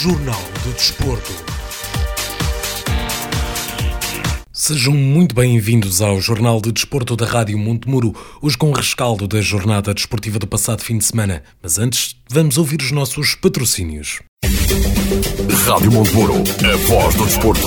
Jornal do Desporto. Sejam muito bem-vindos ao Jornal de Desporto da Rádio Montemuro, hoje com rescaldo da jornada desportiva do passado fim de semana. Mas antes, vamos ouvir os nossos patrocínios. Rádio Montemuro, a voz do desporto.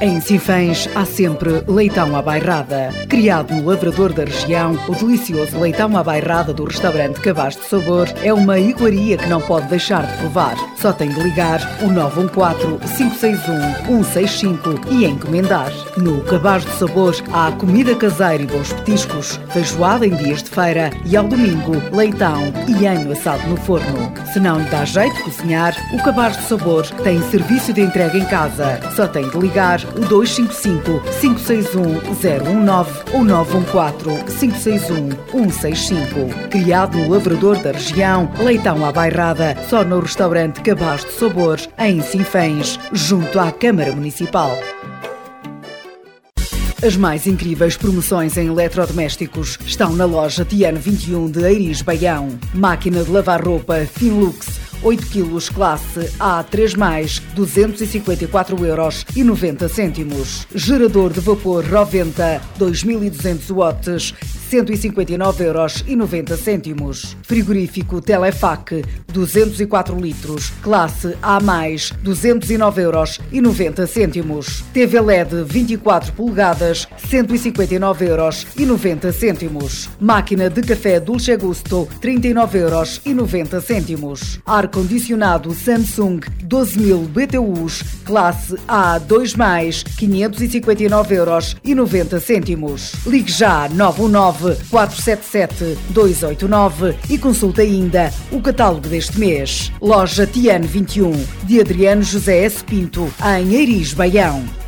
Em Sinfãs há sempre leitão à bairrada. Criado no lavrador da região, o delicioso leitão à bairrada do restaurante Cabaz de Sabor é uma iguaria que não pode deixar de provar. Só tem de ligar o 914-561-165 e encomendar. No Cabaz de Sabor há comida caseira e bons petiscos, feijoada em dias de feira e ao domingo leitão e anho assado no forno. Se não lhe dá jeito de cozinhar, o Cabaz de Sabor tem serviço de entrega em casa. Só tem de ligar 255 561 019 ou 914 561 165. Criado no Lavrador da região, leitão à bairrada, só no restaurante Cabaz de Sabor, em Sinfãs, junto à Câmara Municipal. As mais incríveis promoções em eletrodomésticos estão na loja Tiano 21 de Eiris Baião. Máquina de lavar roupa Finlux 8 kg classe A3+, 254 euros 90 cêntimos. Gerador de vapor Roventa 2200 watts 159 euros e 90 cêntimos. Frigorífico Telefac 204 litros, classe A+, 209 euros e 90 cêntimos. TV LED 24 polegadas, 159 euros e 90 cêntimos. Máquina de café Dolce Gusto, 39 euros e 90 cêntimos. Ar-condicionado Samsung 12.000 BTUs, classe A2+, 559 euros e 90 cêntimos. Ligue já 919 477 289 e consulte ainda o catálogo deste mês. Loja Tiano 21, de Adriano José S. Pinto, em Eiris, Baião.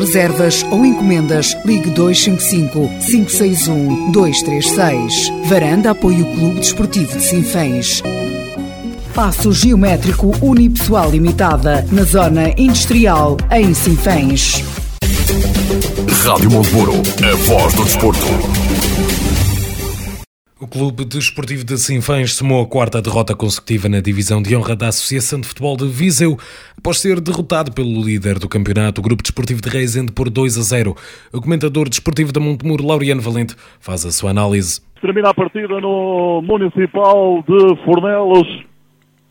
reservas ou encomendas, ligue 255 561 236. Varanda apoia o Clube Desportivo de Sinfãs. Passo Geométrico Unipessoal Limitada, na Zona Industrial, em Sinfãs. Rádio Montemuro, a voz do desporto. O Clube Desportivo de Sinfãs somou a quarta derrota consecutiva na divisão de honra da Associação de Futebol de Viseu, após ser derrotado pelo líder do campeonato, o Grupo Desportivo de Reisende, por 2 a 0. O comentador desportivo da Montemuro, Laureano Valente, faz a sua análise. Termina a partida no Municipal de Fornelos,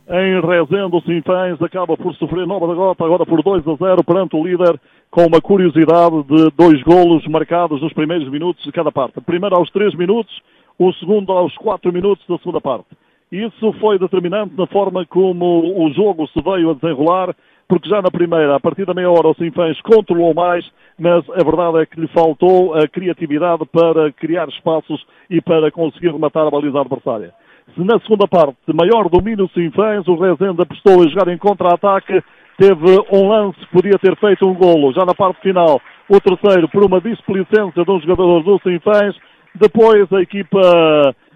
em Rezende, o Sinfãs acaba por sofrer nova derrota, agora por 2 a 0 perante o líder, com uma curiosidade de dois golos marcados nos primeiros minutos de cada parte. Primeiro aos 3 minutos, o segundo aos 4 minutos da segunda parte. Isso foi determinante na forma como o jogo se veio a desenrolar, porque já na primeira, a partir da meia hora, o Sinfãs controlou mais, mas a verdade é que lhe faltou a criatividade para criar espaços e para conseguir rematar a baliza adversária. Se na segunda parte, maior domínio Sinfãs, o Rezende apostou a jogar em contra-ataque, teve um lance podia ter feito um golo. Já na parte final, o terceiro, por uma displicência de um jogador do Sinfãs. Depois, a equipa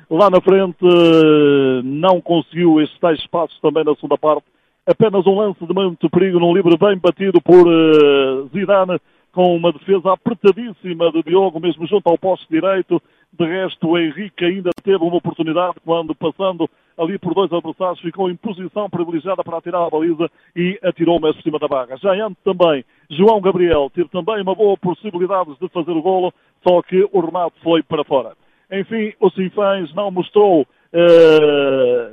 lá na frente não conseguiu estes tais espaços também na segunda parte. Apenas um lance de muito perigo num livre bem batido por uh, Zidane com uma defesa apertadíssima de Diogo, mesmo junto ao poste direito. De resto, o Henrique ainda teve uma oportunidade quando, passando ali por dois adversários, ficou em posição privilegiada para atirar a baliza e atirou mais por cima da barra. Já antes também, João Gabriel teve também uma boa possibilidade de fazer o golo, só que o remate foi para fora. Enfim, o Sinfãs não mostrou eh,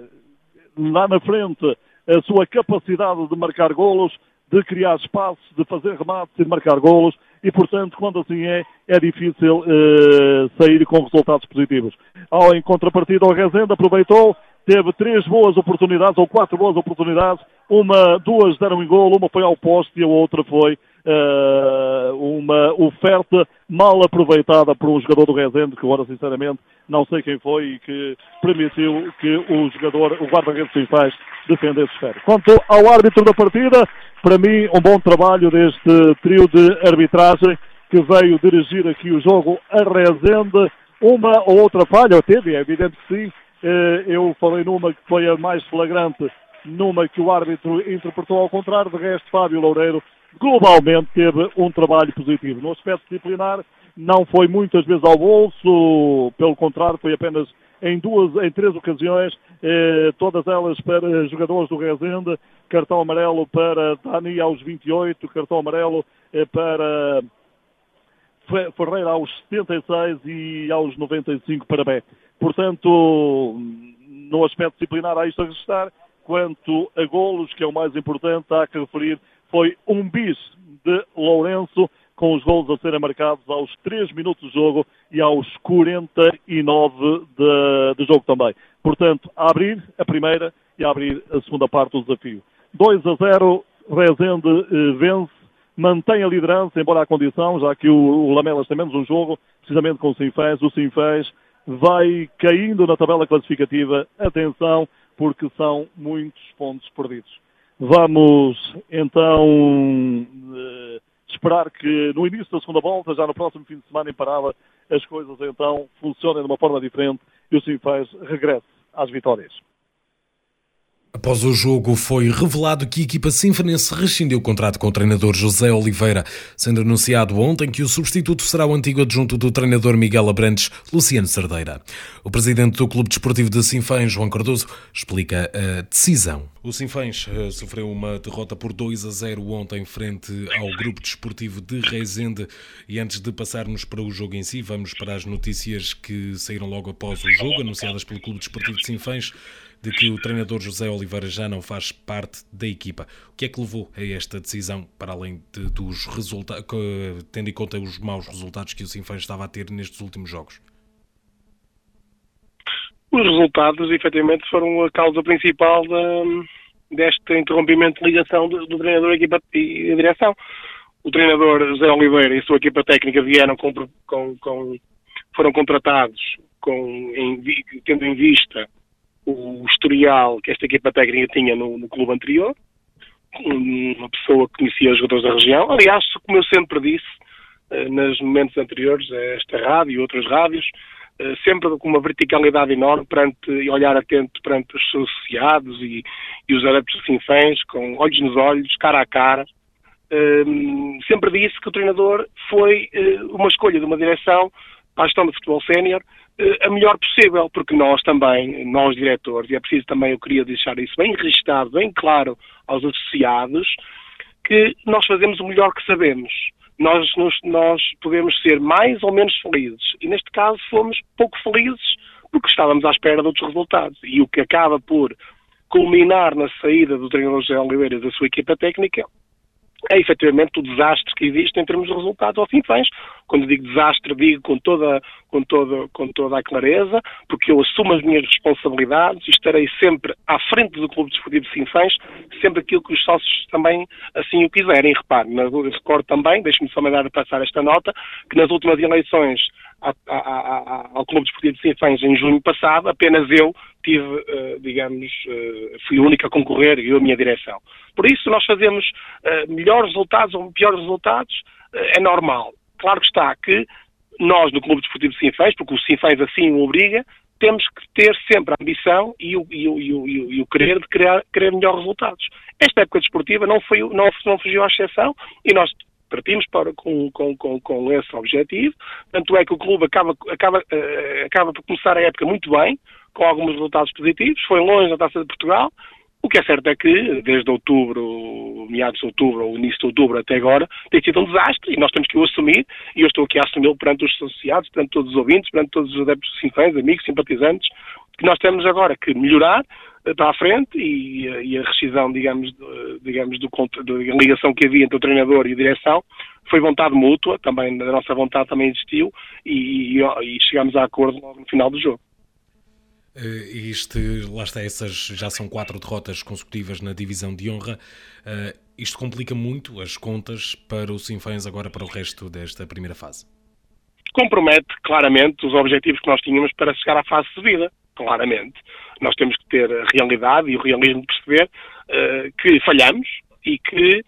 lá na frente a sua capacidade de marcar golos, de criar espaços, de fazer remates e de marcar golos e, portanto, quando assim é, é difícil uh, sair com resultados positivos. Ao, em contrapartida, o Rezende aproveitou, teve três boas oportunidades, ou quatro boas oportunidades, uma, duas deram em golo, uma foi ao poste e a outra foi uh, uma oferta mal aproveitada por um jogador do Rezende, que agora, sinceramente, não sei quem foi e que permitiu que o jogador, o guarda-redes principais, defendesse o Quanto ao árbitro da partida, para mim, um bom trabalho deste trio de arbitragem que veio dirigir aqui o jogo a Rezende. Uma ou outra falha teve, é evidente que sim. Eh, eu falei numa que foi a mais flagrante, numa que o árbitro interpretou ao contrário. De resto, Fábio Loureiro globalmente teve um trabalho positivo. No aspecto disciplinar, não foi muitas vezes ao bolso, pelo contrário, foi apenas em duas, em três ocasiões, eh, todas elas para jogadores do Rezende, cartão amarelo para Dani aos 28, cartão amarelo eh, para Ferreira aos 76 e aos 95 para Beck. Portanto, no aspecto disciplinar há isto a registrar. Quanto a golos, que é o mais importante, há que referir, foi um bis de Lourenço, com os golos a serem marcados aos 3 minutos de jogo e aos 49 de, de jogo também. Portanto, a abrir a primeira e a abrir a segunda parte do desafio. 2 a 0, Rezende eh, vence, mantém a liderança, embora a condição, já que o, o Lamelas tem menos um jogo, precisamente com o Sinfés. O Sinfés vai caindo na tabela classificativa. Atenção, porque são muitos pontos perdidos. Vamos então eh, esperar que no início da segunda volta, já no próximo fim de semana em Parada, as coisas então funcionem de uma forma diferente e o Sinfãs regresse às vitórias. Após o jogo, foi revelado que a equipa sinfonense rescindiu o contrato com o treinador José Oliveira, sendo anunciado ontem que o substituto será o antigo adjunto do treinador Miguel Abrantes, Luciano Cerdeira. O presidente do Clube Desportivo de Sinfãs, João Cardoso, explica a decisão. O Sinfãs eh, sofreu uma derrota por 2 a 0 ontem frente ao Grupo Desportivo de Reisende e antes de passarmos para o jogo em si, vamos para as notícias que saíram logo após o jogo, anunciadas pelo Clube Desportivo de Sinfãs de que o treinador José Oliveira já não faz parte da equipa. O que é que levou a esta decisão, para além de, dos resultados, tendo em conta os maus resultados que o Sinfãs estava a ter nestes últimos jogos? Os resultados, efetivamente, foram a causa principal deste interrompimento de ligação do, do treinador, equipa e a direção. O treinador José Oliveira e a sua equipa técnica vieram com, com, com foram contratados com, em, tendo em vista o historial que esta equipa técnica tinha no, no clube anterior, uma pessoa que conhecia os jogadores da região. Aliás, como eu sempre disse, eh, nos momentos anteriores esta rádio e outras rádios, eh, sempre com uma verticalidade enorme perante, e olhar atento perante os seus associados e, e os adeptos sinfãs, com olhos nos olhos, cara a cara. Um, eh, sempre disse que o treinador foi uh, uma escolha de uma direção para a gestão do futebol sénior eh, a melhor possível, porque nós também, nós diretores, e é preciso também, eu queria deixar isso bem registado, bem claro aos associados, que nós fazemos o melhor que sabemos. Nós, nós, nós podemos ser mais ou menos felizes. E neste caso fomos pouco felizes porque estávamos à espera de outros resultados. E o que acaba por culminar na saída do treinador José Oliveira da sua equipa técnica é efetivamente o desastre que existe em termos de resultados ao fim fãs. Quando digo desastre, digo com toda, com, toda, com toda a clareza, porque eu assumo as minhas responsabilidades e estarei sempre à frente do Clube Desportivo de Sinfãs, sempre aquilo que os sócios também assim o quiserem. Repare, recordo também, deixe-me só mandar passar esta nota, que nas últimas eleições ao Clube Desportivo de Sinfãs em junho passado, apenas eu tive, uh, digamos, uh, fui o único a concorrer, eu e a minha direção. Por isso, nós fazemos uh, melhores resultados ou piores resultados, é normal. Claro que está que nós, no Clube Desportivo de Sinfãs, porque o Sinfãs assim o obriga, temos que ter sempre a ambição e o, e o, e o, e o querer de criar, querer melhores resultados. Esta época desportiva não, foi, não, não fugiu à exceção e nós partimos para, com, com, com, com esse objetivo, tanto é que o clube acaba, acaba, acaba por começar a época muito bem, com alguns resultados positivos, foi longe na Taça de Portugal, o que é certo é que, desde outubro, meados de outubro ou início de outubro até agora, tem sido um desastre e nós temos que o assumir e eu estou aqui a assumi-lo perante os associados, perante todos os ouvintes, perante todos os adeptos sinfãs, amigos, simpatizantes, que nós temos agora que melhorar eh, para a frente e, eh, e a rescisão, digamos, digamos do, da ligação que havia entre o treinador e a direção foi vontade mútua, também a nossa vontade também existiu e, e, e chegamos a acordo no final do jogo. Uh, isto, lá está, essas já são quatro derrotas consecutivas na divisão de honra. Uh, isto complica muito as contas para os Sinfãs agora para o resto desta primeira fase. Compromete claramente os objetivos que nós tínhamos para chegar à fase de vida, claramente. Nós temos que ter a realidade e o realismo de perceber uh, que falhamos e que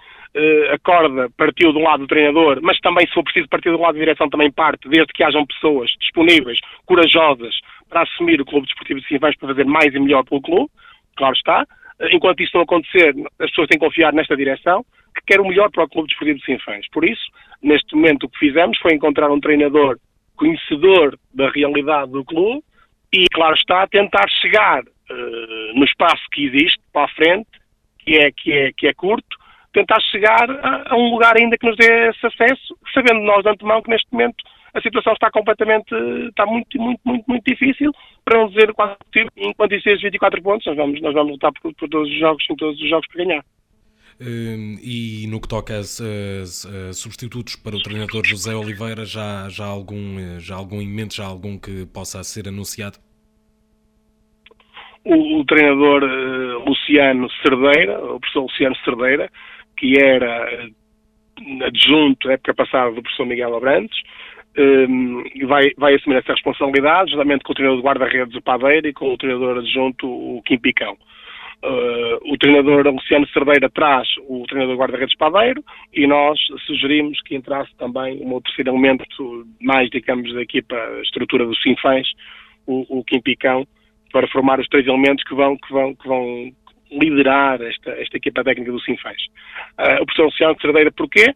a corda partiu de um lado do treinador, mas também, se for preciso partir do lado da direção, também parte, desde que hajam pessoas disponíveis, corajosas, para assumir o Clube Desportivo de Sinfãs para fazer mais e melhor pelo clube, claro está. Enquanto isso não acontecer, as pessoas têm que confiar nesta direção, que quer o melhor para o Clube Desportivo de Sinfãs. Por isso, neste momento, o que fizemos foi encontrar um treinador conhecedor da realidade do clube e, claro está, tentar chegar uh, no espaço que existe para a frente, que é, que é, que é curto, tentar chegar a, a um lugar ainda que nos dê esse acesso, sabendo nós de antemão que neste momento a situação está completamente, está muito, muito, muito, muito difícil, para não dizer quase enquanto isso 24 pontos, nós vamos, nós vamos lutar por, por todos os jogos, em todos os jogos para ganhar. Hum, e no que toca a, a, substitutos para o treinador José Oliveira, já, já, algum, já algum em mente, já algum que possa ser anunciado? O, o treinador uh, Luciano Cerdeira, o professor Luciano Cerdeira, que era uh, adjunto na época passada do professor Miguel Abrantes, um, vai, vai assumir essa responsabilidade, juntamente com o treinador de guarda-redes, o Padeira, e com o treinador adjunto, o Kim Picão. Uh, o treinador Luciano Cerdeira traz o treinador de guarda-redes Padeiro e nós sugerimos que entrasse também um terceiro elemento mais, digamos, da equipa, estrutura dos Sinfãs, o, o Kim Picão, para formar os três elementos que vão, que vão, que vão liderar esta, esta equipa técnica do Sinfãs. Uh, o professor Luciano Cerdeira, porquê?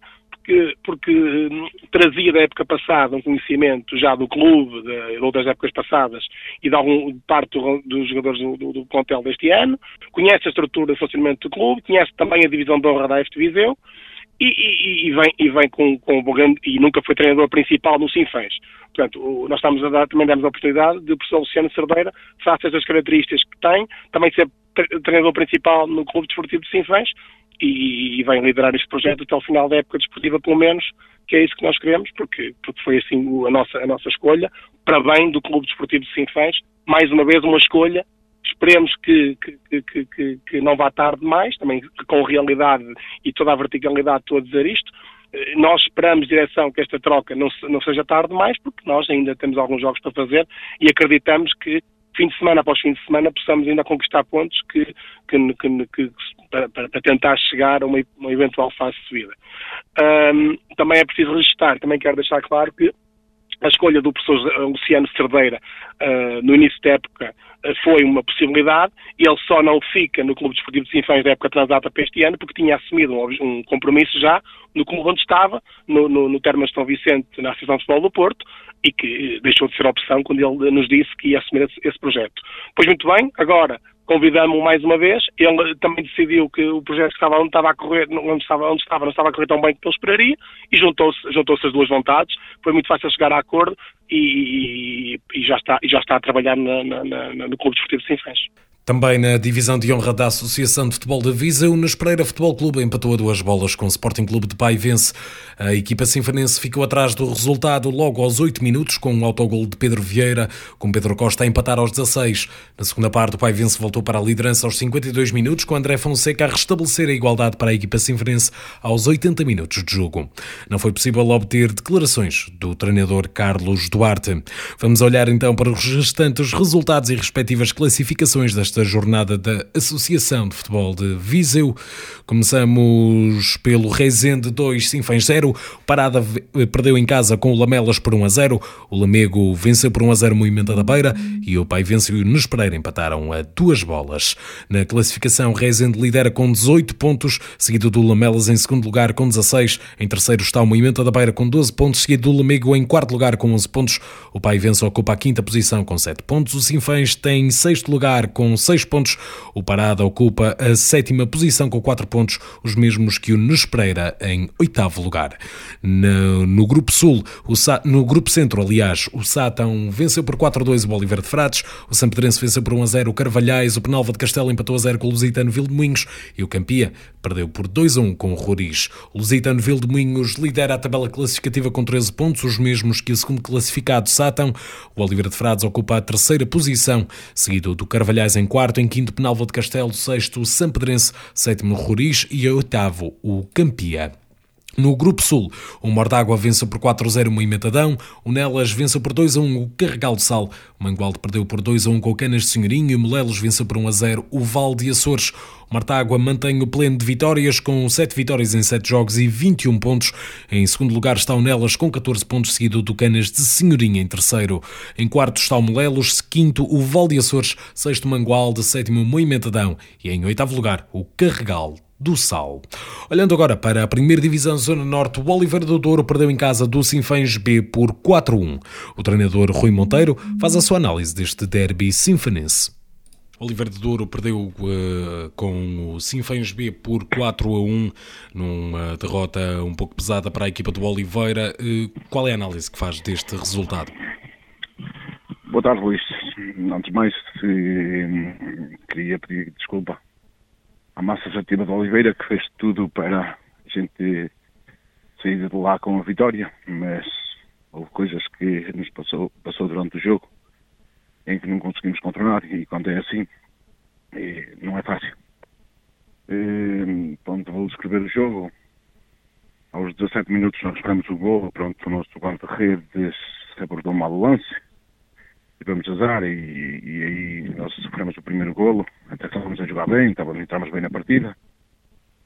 Porque, porque hum, trazia da época passada um conhecimento já do clube, de, de outras épocas passadas e de algum parte do, dos jogadores do, do, do deste ano, conhece a estrutura de funcionamento do clube, conhece também a divisão de honra da Viseu e, e, e, vem, e vem com, com grande, e nunca foi treinador principal no Sinfãs. Portanto, nós estamos a dar, também damos a oportunidade de o professor Luciano Cerdeira, face estas características que tem, também ser treinador principal no Clube Desportivo de Sinfãs e, e vem liderar este projeto até ao final da época desportiva, pelo menos, que é isso que nós queremos, porque, porque foi assim a nossa, a nossa escolha, para bem do Clube Desportivo de Sinfãs, mais uma vez uma escolha, esperemos que, que, que, que, não vá tarde mais, também com realidade e toda a verticalidade estou a dizer isto, eh, nós esperamos, direção, que esta troca não, não seja tarde demais, porque nós ainda temos alguns jogos para fazer e acreditamos que fim de semana após fim de semana possamos ainda conquistar pontos que, que, que, que para, para, tentar chegar a uma, uma eventual fase de subida. Um, também é preciso registrar, também quero deixar claro que a escolha do professor Luciano Cerdeira uh, no início da época uh, foi uma possibilidade. Ele só não fica no Clube Desportivo de Sinfãs da época transata para este ano porque tinha assumido um, um compromisso já no clube onde estava, no, no, no Termas São Vicente, na Associação de Futebol do Porto, e que deixou de ser opção quando ele nos disse que ia assumir esse, esse projeto. Pois muito bem, agora convidamos-o mais uma vez, ele também decidiu que o projeto estava onde estava a correr, onde estava, onde estava não estava a correr tão bem como ele esperaria, e juntou-se juntou as duas vontades, foi muito fácil chegar a acordo e, e, e já, está, e já está a trabalhar na, na, na, no Clube Desportivo de Sinfãs. Também na divisão de honra da Associação de Futebol de Viseu, o Nespereira Futebol Clube empatou a duas bolas com o Sporting Clube de Paivense. A equipa sinfanense ficou atrás do resultado logo aos 8 minutos com um autogol de Pedro Vieira, com Pedro Costa a empatar aos 16. Na segunda parte, o Paivense voltou para a liderança aos 52 minutos, com André Fonseca a restabelecer a igualdade para a equipa sinfanense aos 80 minutos de jogo. Não foi possível obter declarações do treinador Carlos Duarte. Vamos olhar então para os restantes resultados e respectivas classificações desta desta jornada da Associação de Futebol de Viseu. Começamos pelo Rezende 2, Sinfãs 0. Parada perdeu em casa com o Lamelas por 1 a 0. O Lamego venceu por 1 a 0 Moimenta da Beira e o Pai venceu nos Pereira empataram a duas bolas. Na classificação, Rezende lidera com 18 pontos, seguido do Lamelas em segundo lugar com 16. Em terceiro está o Moimenta da Beira com 12 pontos, seguido do Lamego em quarto lugar com 11 pontos. O Pai Vence ocupa a quinta posição com 7 pontos. O Sinfãs tem sexto lugar com 6 pontos. O Parada ocupa a sétima posição com 4 pontos, os mesmos que o Nos Pereira em oitavo lugar. No, no Grupo Sul, Sa, no Grupo Centro, aliás, o Sátão venceu por 4 a 2 o Bolívar de Frades, o Sampedrense venceu por 1 a 0 o Carvalhais, o Penalva de Castelo empatou a 0 com o Lusitano Vildemunhos e o Campia perdeu por 2 a 1 com o Roriz. O Lusitano Vildemunhos lidera a tabela classificativa com 13 pontos, os mesmos que o segundo classificado Sátão. O Oliveira de Frades ocupa a terceira posição, seguido do Carvalhais em quarto, em quinto Penalva de Castelo, sexto Sampedrense, sétimo Roriz e oitavo o Campia. No Grupo Sul, o Mordágua venceu por 4-0 o Imetadão, o Nelas venceu por 2-1 o Carregal de Sal, o Mangualde perdeu por 2-1 com o Canas de Senhorinho e o Molelos venceu por 1-0 o Val de Açores. O Mortágua mantém o pleno de vitórias com 7 vitórias em 7 jogos e 21 pontos. Em segundo lugar está o Nelas com 14 pontos, seguido do Canas de Senhorinha em terceiro. Em quarto está o Molelos, quinto o Val de Açores, sexto Mangualde, sétimo Moimentadão e em oitavo lugar o Carregal do Sal. Olhando agora para a primeira divisão Zona Norte, o Oliveira do Douro perdeu em casa do Sinfãs B por 4-1. O treinador Rui Monteiro faz a sua análise deste derby sinfanense. Oliveira de Douro perdeu uh, com o Sinfãs B por 4 a 1 numa derrota um pouco pesada para a equipa do Oliveira. Uh, qual é a análise que faz deste resultado? Boa tarde, Luís. Antes de mais, uh, queria pedir desculpa à massa ativa de Oliveira, que fez tudo para a gente sair de lá com a vitória, mas houve coisas que nos passou, passou durante o jogo em que não conseguimos controlar e quando é assim não é fácil. E, pronto, vou descrever o jogo. Aos 17 minutos nós esperamos o gol, pronto, o nosso guarda-redes abordou mal o lance, tivemos azar e, e, aí nós sofremos o primeiro golo, até estávamos a jogar bem, estávamos, entramos bem na partida.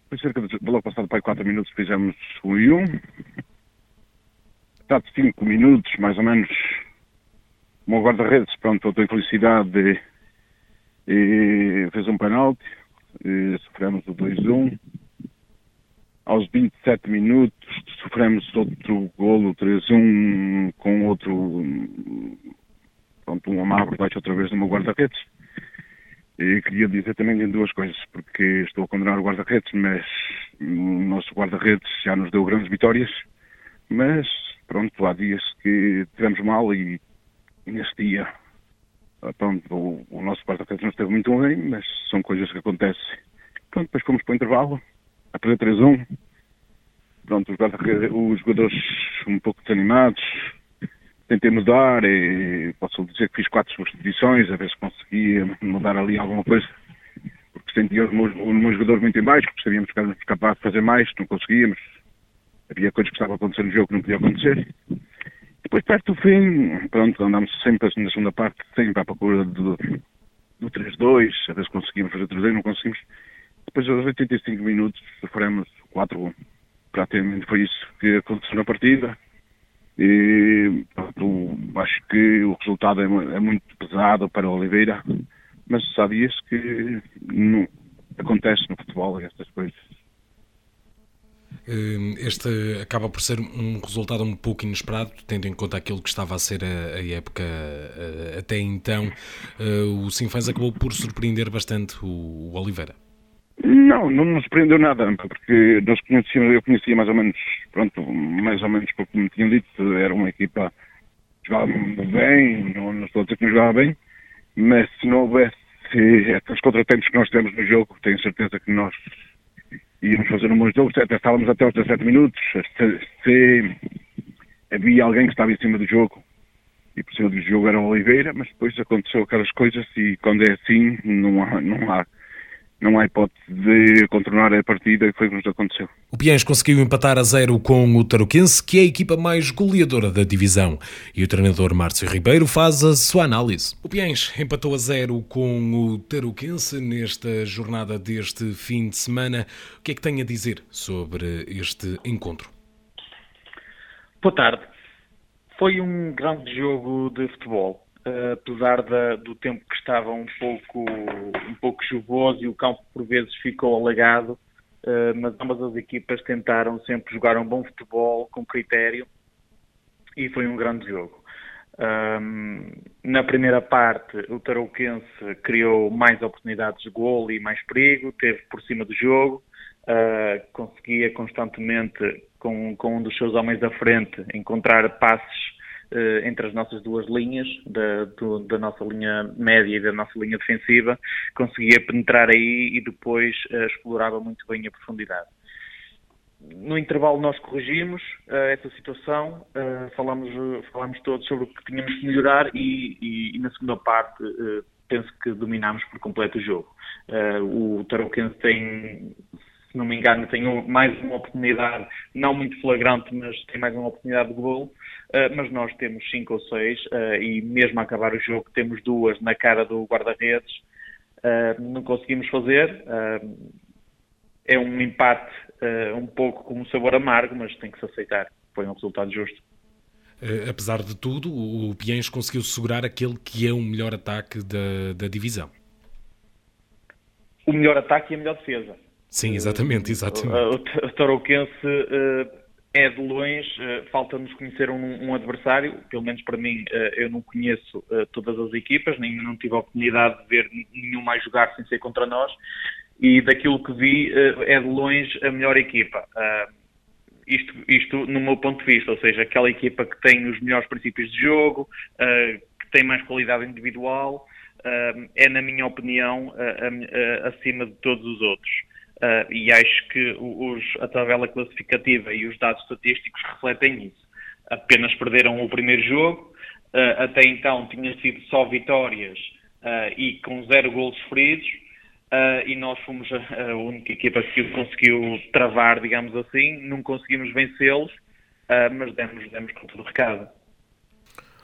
Foi cerca de, logo passado para 4 minutos fizemos um e um. Está 5 minutos, mais ou menos, o meu guarda-redes, pronto, eu tenho felicidade e fez um penalti, e sofremos o 2-1. Aos 27 minutos sofremos outro golo, 3-1, com outro, pronto, um amarro baixo outra vez no meu guarda-redes. E queria dizer também duas coisas, porque estou a condenar o guarda-redes, mas o nosso guarda-redes já nos deu grandes vitórias, mas pronto, há dias que tivemos mal e neste dia, pronto, o, o nosso guarda-redes não esteve muito bem, mas são coisas que acontecem. Pronto, depois fomos para o intervalo, a perder 3-1. Pronto, os, os jogadores um pouco desanimados, tentei mudar e posso dizer que fiz quatro substituições, a ver se conseguia mudar ali alguma coisa, porque sentia os meus, os meus jogadores muito em baixo, porque sabíamos que éramos capazes de fazer mais, não conseguíamos. Havia coisas que estavam a acontecer no jogo que não podia acontecer. Depois, perto do fim, pronto, andámos sempre na segunda parte, sempre à procura do, do 3-2, às vezes conseguimos fazer 3-2, não conseguimos. Depois, aos 85 minutos, sofremos 4-1. Praticamente foi isso que aconteceu na partida. E pronto, acho que o resultado é, é muito pesado para o Oliveira, mas sabias que não, acontece no futebol estas coisas. Hum, este acaba por ser um resultado um pouco inesperado, tendo em conta aquilo que estava a ser a, a época até então. Eh, o Sinfãs acabou por surpreender bastante o, o Oliveira. Não, não nos surpreendeu nada, porque nós conhecíamos, eu conhecia mais ou menos, pronto, mais ou menos porque me tinham dito, era uma equipa que jogava bem, não, não estou a dizer que não jogava bem, mas se não houvesse aqueles contratempos que nós temos no jogo, tenho certeza que nós íamos fazer um bom jogo, até estávamos até aos 17 minutos, se, se, havia alguém que estava em cima do jogo, e por cima do jogo era o Oliveira, mas depois aconteceu aquelas coisas e quando é assim não há, não há não há hipótese de contornar a partida que foi o que nos aconteceu. O Piens conseguiu empatar a zero com o Tarouquense, que é a equipa mais goleadora da divisão. E o treinador Márcio Ribeiro faz a sua análise. O Piens empatou a zero com o Tarouquense nesta jornada deste fim de semana. O que é que tem a dizer sobre este encontro? Boa tarde. Foi um grande jogo de futebol apesar da, do tempo que estava um pouco, um pouco chuvoso e o campo por vezes ficou alagado, uh, mas ambas as equipas tentaram sempre jogar um bom futebol com critério e foi um grande jogo. Um, na primeira parte, o Tarouquense criou mais oportunidades de gol e mais perigo, teve por cima do jogo, uh, conseguia constantemente, com, com um dos seus homens da frente, encontrar passes entre as nossas duas linhas, da, do, da, nossa linha média e da nossa linha defensiva, conseguia penetrar aí e depois uh, explorava muito bem a profundidade. No intervalo nós corrigimos uh, essa situação, falamos, falamos todos sobre o que tínhamos que melhorar e, e, e na segunda parte penso que dominámos por completo o jogo. o Tarouquense tem, se não me engano, tem mais uma oportunidade, não muito flagrante, mas tem mais uma oportunidade de golo, uh, mas nós temos cinco ou seis, uh, e mesmo a acabar o jogo temos duas na cara do guarda-redes, uh, não conseguimos fazer, é um empate um pouco com um sabor amargo, mas tem que se aceitar, foi um resultado justo. apesar de tudo, o Piens conseguiu segurar aquele que é o melhor ataque da, da divisão. O melhor ataque e a melhor defesa. Sim, exatamente, exatamente. O, o Tarouquense uh, é de longe, uh, falta-nos conhecer um, um, adversário, pelo menos para mim, eu não conheço todas as equipas, nem não tive a oportunidade de ver nenhum mais jogar sem ser contra nós, e daquilo que vi, é de longe a melhor equipa. isto, isto no meu ponto de vista, ou seja, aquela equipa que tem os melhores princípios de jogo, que tem mais qualidade individual, é, na minha opinião, acima de todos os outros. Uh, e acho que os, a tabela classificativa e os dados estatísticos refletem isso. Apenas perderam o primeiro jogo, uh, até então tinha sido só vitórias uh, e com zero golos feridos, e nós fomos a, a, única equipa que conseguiu travar, digamos assim, não conseguimos vencê-los, mas demos, demos com todo o recado.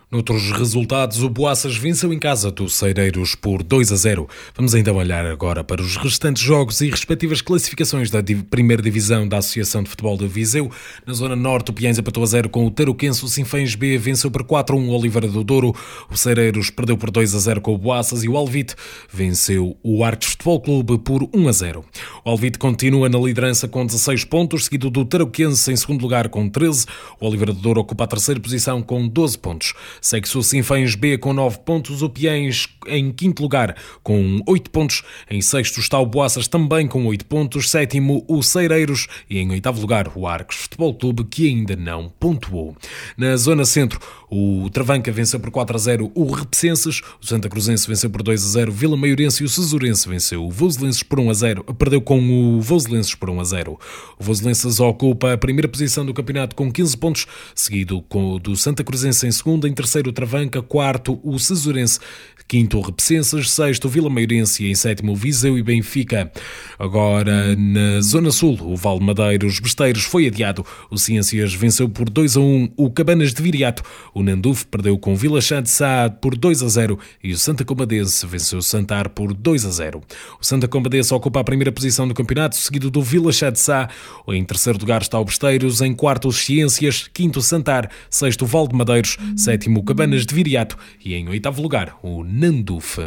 Noutros resultados, o Boaças venceu em casa do Cereiros por 2 a 0. Vamos então olhar agora para os restantes jogos e respectivas classificações da primeira divisão da Associação de Futebol de Viseu. Na zona norte, o Piães empatou a 0 com o Tarouquense, o Sinfães B venceu por 4 a 1 o Oliveira do Douro, o Cereiros perdeu por 2 a 0 com o Boaças e o Alvite venceu o Artes Futebol Clube por 1 a 0. O Alvite continua na liderança com 16 pontos, seguido do Tarouquense em segundo lugar com 13. O Oliveira do Douro ocupa a terceira posição com 12 pontos. Segue-se o Sinfãs B com 9 pontos, o Piens em quinto lugar com 8 pontos, em sexto está o Boaças também com 8 pontos, sétimo o Ceireiros e em oitavo lugar o Arcos Futebol Clube que ainda não pontuou. Na zona centro, o Travanca venceu por 4 a 0 o Repecenses, o Santa Cruzense venceu por 2 a 0 Vila Maiorense e o Cesurense venceu o Voselenses por 1 a 0, perdeu com o Voselenses por 1 a 0. O Voselenses ocupa a primeira posição do campeonato com 15 pontos, seguido com o do Santa Cruzense em segundo, em terceiro o Travanca, quarto o Cesurense, quinto o Repecenses, sexto o Vila Meirense e em sétimo o Viseu e Benfica. Agora, na Zona Sul, o Val Madeiros Besteiros foi adiado. O Ciências venceu por 2 a 1 o Cabanas de Viriato. O Nanduf perdeu com o Vila de Sá por 2 a 0 e o Santa Combadense venceu o Santar por 2 a 0. O Santa Combadense ocupa a primeira posição do campeonato, seguido do Vila Chá de Sá. Em terceiro lugar está o Besteiros, em quarto os Ciências, quinto o Santar, sexto o Val de Madeiros, sétimo o Cabanas de Viriato e em oitavo lugar o Nanduf.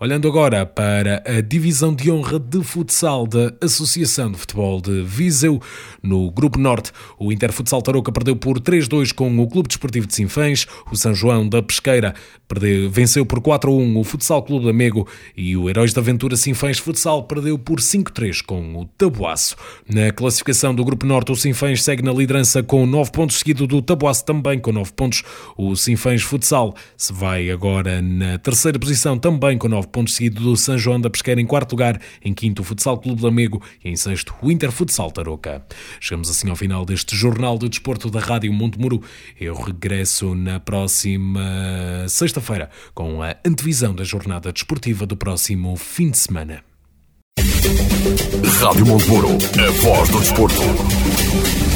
Olhando agora para a divisão de honra de futsal da Associação de Futebol de Viseu, no Grupo Norte, o Interfutsal Tarouca perdeu por 3-2 com o Clube Desportivo de Sinfãs, o São João da Pesqueira perdeu, venceu por 4-1 o Futsal Clube de Amego e o Heróis da Aventura Sinfãs Futsal perdeu por 5-3 com o Tabuaço. Na classificação do Grupo Norte, o Sinfãs segue na liderança com 9 pontos, seguido do Tabuaço também com 9 pontos. O Sinfãs Futsal se vai agora na terceira posição também com 9 pontos, seguido do São João da Pesqueira em quarto lugar, em quinto o Futsal Clube de Lamego e em sexto o Inter Futsal Tarouca. Chegamos assim ao final deste Jornal de Desporto da Rádio Monte Muro. Eu regresso na próxima sexta-feira com a antevisão da jornada desportiva do próximo fim de semana. Rádio Monteburo, a voz do desporto.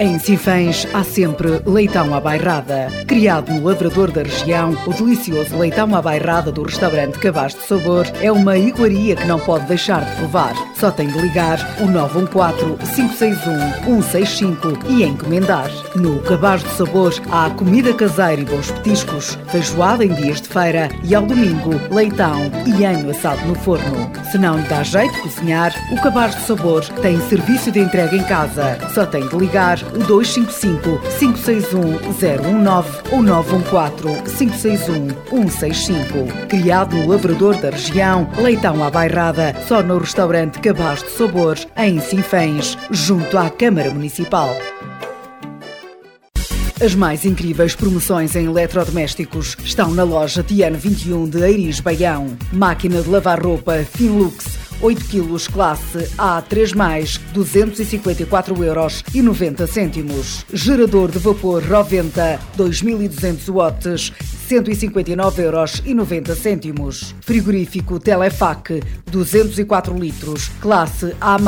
Em Sinfãs há sempre leitão à bairrada. Criado no lavrador da região, o delicioso leitão à bairrada do restaurante Cabaz de Sabor é uma iguaria que não pode deixar de provar. Só tem de ligar o 914-561-165 e encomendar. No Cabaz de Sabor há comida caseira e bons petiscos, feijoada em dias de feira e ao domingo leitão e anho assado no forno. Se não lhe dá jeito de cozinhar, o Cabaz de Sabor tem serviço de entrega em casa. Só tem de ligar 255 561 019 ou 914 561 165. Criado no Lavrador da região, leitão à bairrada, só no restaurante Cabaz de Sabor, em Sinfãs, junto à Câmara Municipal. As mais incríveis promoções em eletrodomésticos estão na loja Tiano 21 de Eiris Baião. Máquina de lavar roupa Finlux 8 kg classe A3+, 254 euros e 90 cêntimos. Gerador de vapor Roventa 2200 watts 159 euros e 90 cêntimos. Frigorífico Telefac 204 litros, classe A+,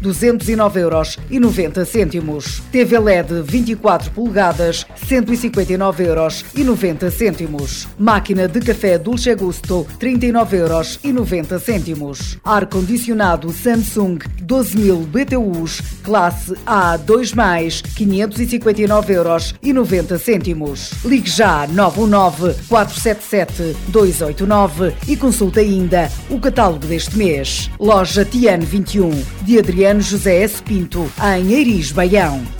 209 euros e 90 cêntimos. TV LED 24 polegadas, 159 euros e 90 cêntimos. Máquina de café Dulce Gusto, 39 euros e 90 cêntimos. Ar condicionado Samsung 12.000 BTUs, classe A 2+, 559 euros e 90 cêntimos. Ligue já 919 477 289 e consulte ainda o catálogo deste mês. Loja Tiano 21, de Adriano José S. Pinto, em Eiris, Baião.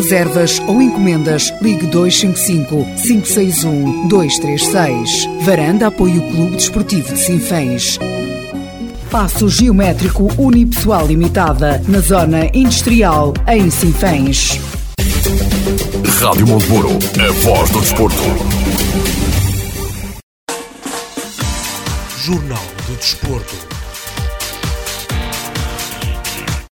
reservas ou encomendas, ligue 255 561 236. Varanda apoia o Clube Desportivo de Sinfãs. Passo Geométrico Unipessoal Limitada, na Zona Industrial, em Sinfãs. Rádio Monteburo, a voz do desporto. Jornal do Desporto.